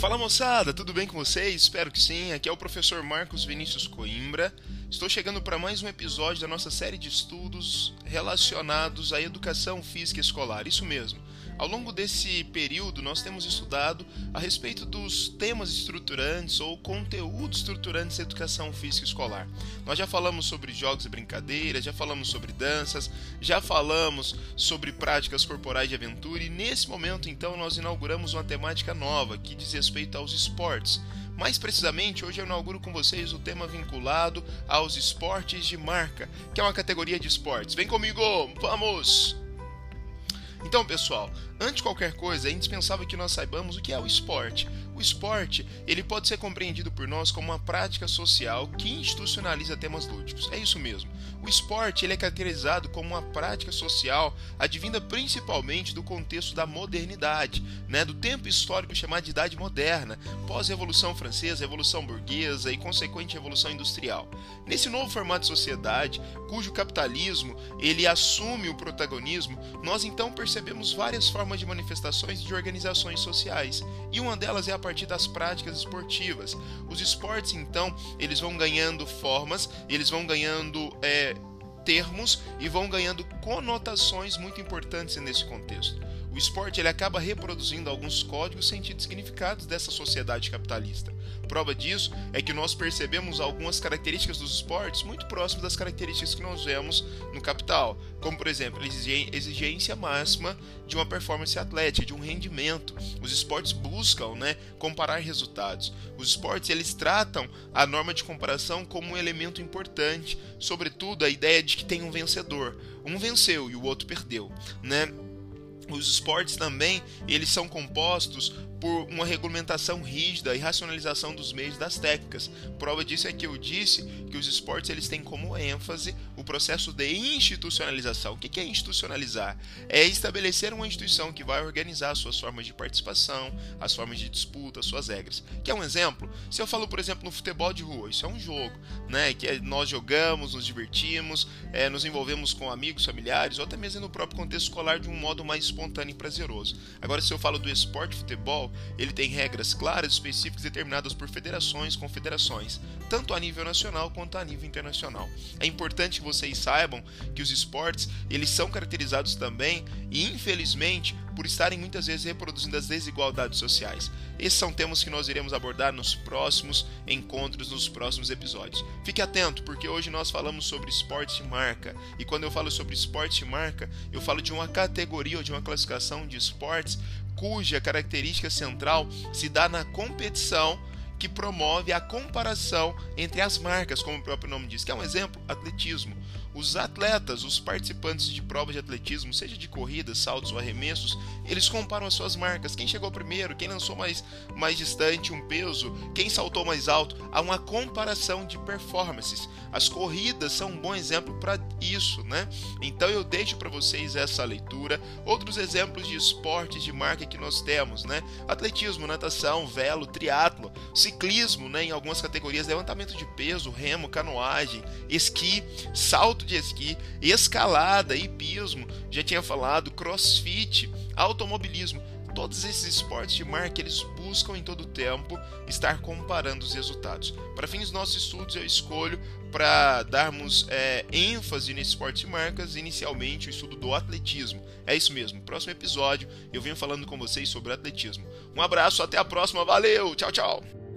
Fala moçada, tudo bem com vocês? Espero que sim. Aqui é o professor Marcos Vinícius Coimbra. Estou chegando para mais um episódio da nossa série de estudos relacionados à educação física escolar. Isso mesmo. Ao longo desse período, nós temos estudado a respeito dos temas estruturantes ou conteúdos estruturantes da educação física escolar. Nós já falamos sobre jogos e brincadeiras, já falamos sobre danças, já falamos sobre práticas corporais de aventura e nesse momento, então, nós inauguramos uma temática nova que diz respeito aos esportes. Mais precisamente, hoje eu inauguro com vocês o tema vinculado aos esportes de marca, que é uma categoria de esportes. Vem comigo, vamos! Então, pessoal, antes de qualquer coisa, é indispensável que nós saibamos o que é o esporte. O esporte, ele pode ser compreendido por nós como uma prática social que institucionaliza temas lúdicos. É isso mesmo. O esporte, ele é caracterizado como uma prática social advinda principalmente do contexto da modernidade, né, do tempo histórico chamado de Idade Moderna, pós-Revolução Francesa, Revolução Burguesa e consequente Revolução Industrial. Nesse novo formato de sociedade, cujo capitalismo ele assume o protagonismo, nós então percebemos várias formas de manifestações de organizações sociais, e uma delas é a partir das práticas esportivas. Os esportes, então, eles vão ganhando formas, eles vão ganhando é, termos e vão ganhando conotações muito importantes nesse contexto. O esporte ele acaba reproduzindo alguns códigos, sentidos e significados dessa sociedade capitalista. Prova disso é que nós percebemos algumas características dos esportes muito próximas das características que nós vemos no capital, como por exemplo, exigência máxima de uma performance atlética, de um rendimento. Os esportes buscam, né, comparar resultados. Os esportes eles tratam a norma de comparação como um elemento importante, sobretudo a ideia de que tem um vencedor. Um venceu e o outro perdeu, né? Os esportes também, eles são compostos por uma regulamentação rígida e racionalização dos meios das técnicas. Prova disso é que eu disse que os esportes eles têm como ênfase o processo de institucionalização. O que é institucionalizar? É estabelecer uma instituição que vai organizar as suas formas de participação, as formas de disputa, as suas regras. Que é um exemplo? Se eu falo, por exemplo, no futebol de rua, isso é um jogo, né? Que é, nós jogamos, nos divertimos, é, nos envolvemos com amigos, familiares, ou até mesmo no próprio contexto escolar de um modo mais espontâneo e prazeroso. Agora, se eu falo do esporte futebol, ele tem regras claras, específicas determinadas por federações, confederações, tanto a nível nacional quanto a nível internacional. É importante que vocês saibam que os esportes, eles são caracterizados também e infelizmente por estarem muitas vezes reproduzindo as desigualdades sociais. Esses são temas que nós iremos abordar nos próximos encontros, nos próximos episódios. Fique atento, porque hoje nós falamos sobre esporte marca. E quando eu falo sobre esporte marca, eu falo de uma categoria ou de uma classificação de esportes cuja característica central se dá na competição que promove a comparação entre as marcas, como o próprio nome diz, que é um exemplo, atletismo. Os atletas, os participantes de provas de atletismo, seja de corridas, saltos ou arremessos, eles comparam as suas marcas. Quem chegou primeiro, quem lançou mais, mais distante um peso, quem saltou mais alto. Há uma comparação de performances. As corridas são um bom exemplo para isso, né? Então eu deixo para vocês essa leitura. Outros exemplos de esportes de marca que nós temos, né? Atletismo, natação, velo, triatlo, ciclismo, né? Em algumas categorias, levantamento de peso, remo, canoagem, esqui, salto de esqui, escalada, hipismo, já tinha falado, crossfit, automobilismo. Todos esses esportes de marca eles buscam em todo o tempo estar comparando os resultados. Para fins dos nossos estudos, eu escolho para darmos é, ênfase nesse esporte de marcas, inicialmente o estudo do atletismo. É isso mesmo. Próximo episódio eu venho falando com vocês sobre atletismo. Um abraço, até a próxima, valeu, tchau, tchau.